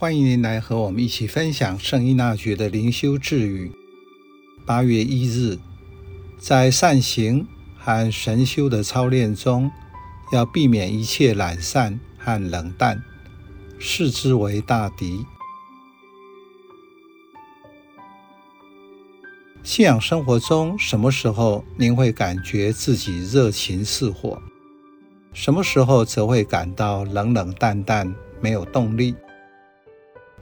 欢迎您来和我们一起分享圣依纳爵的灵修智语。八月一日，在善行和神修的操练中，要避免一切懒散和冷淡，视之为大敌。信仰生活中，什么时候您会感觉自己热情似火？什么时候则会感到冷冷淡淡，没有动力？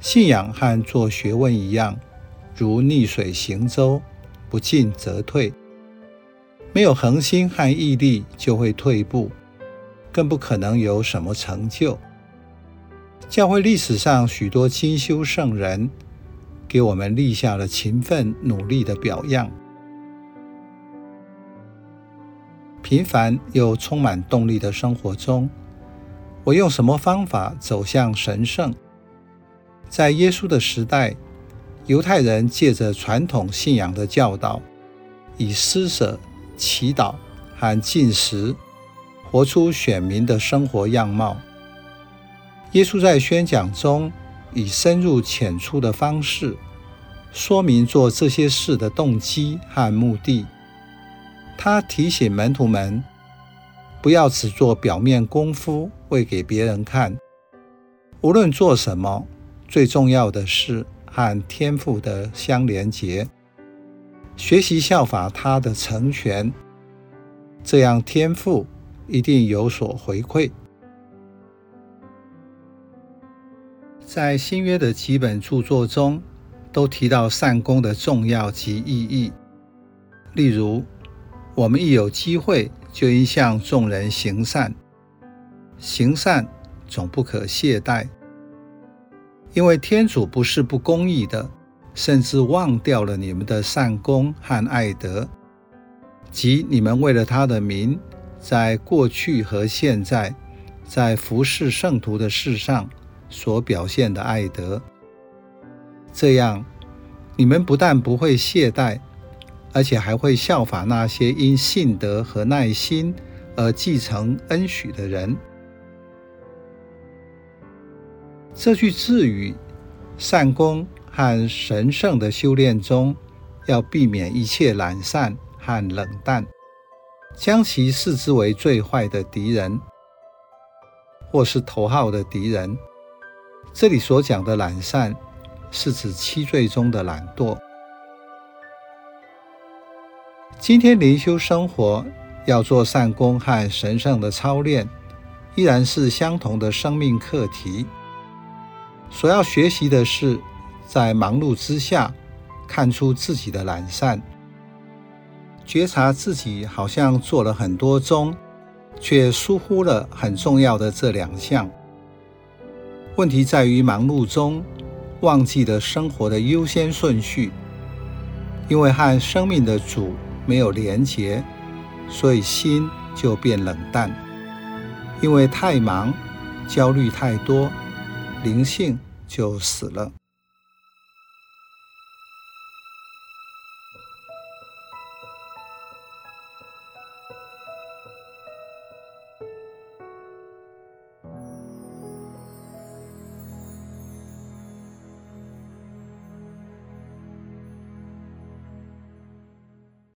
信仰和做学问一样，如逆水行舟，不进则退。没有恒心和毅力，就会退步，更不可能有什么成就。教会历史上许多精修圣人，给我们立下了勤奋努力的表样。平凡又充满动力的生活中，我用什么方法走向神圣？在耶稣的时代，犹太人借着传统信仰的教导，以施舍、祈祷和进食，活出选民的生活样貌。耶稣在宣讲中，以深入浅出的方式，说明做这些事的动机和目的。他提醒门徒们，不要只做表面功夫，为给别人看。无论做什么，最重要的是和天父的相连结，学习效法他的成全，这样天父一定有所回馈。在新约的几本著作中，都提到善功的重要及意义。例如，我们一有机会，就应向众人行善，行善总不可懈怠。因为天主不是不公义的，甚至忘掉了你们的善功和爱德，即你们为了他的名，在过去和现在，在服侍圣徒的事上所表现的爱德。这样，你们不但不会懈怠，而且还会效法那些因信德和耐心而继承恩许的人。这句智语，善功和神圣的修炼中，要避免一切懒散和冷淡，将其视之为最坏的敌人，或是头号的敌人。这里所讲的懒散，是指七罪中的懒惰。今天灵修生活要做善功和神圣的操练，依然是相同的生命课题。所要学习的是，在忙碌之下，看出自己的懒散，觉察自己好像做了很多宗，却疏忽了很重要的这两项。问题在于忙碌中忘记了生活的优先顺序，因为和生命的主没有连结，所以心就变冷淡。因为太忙，焦虑太多。灵性就死了。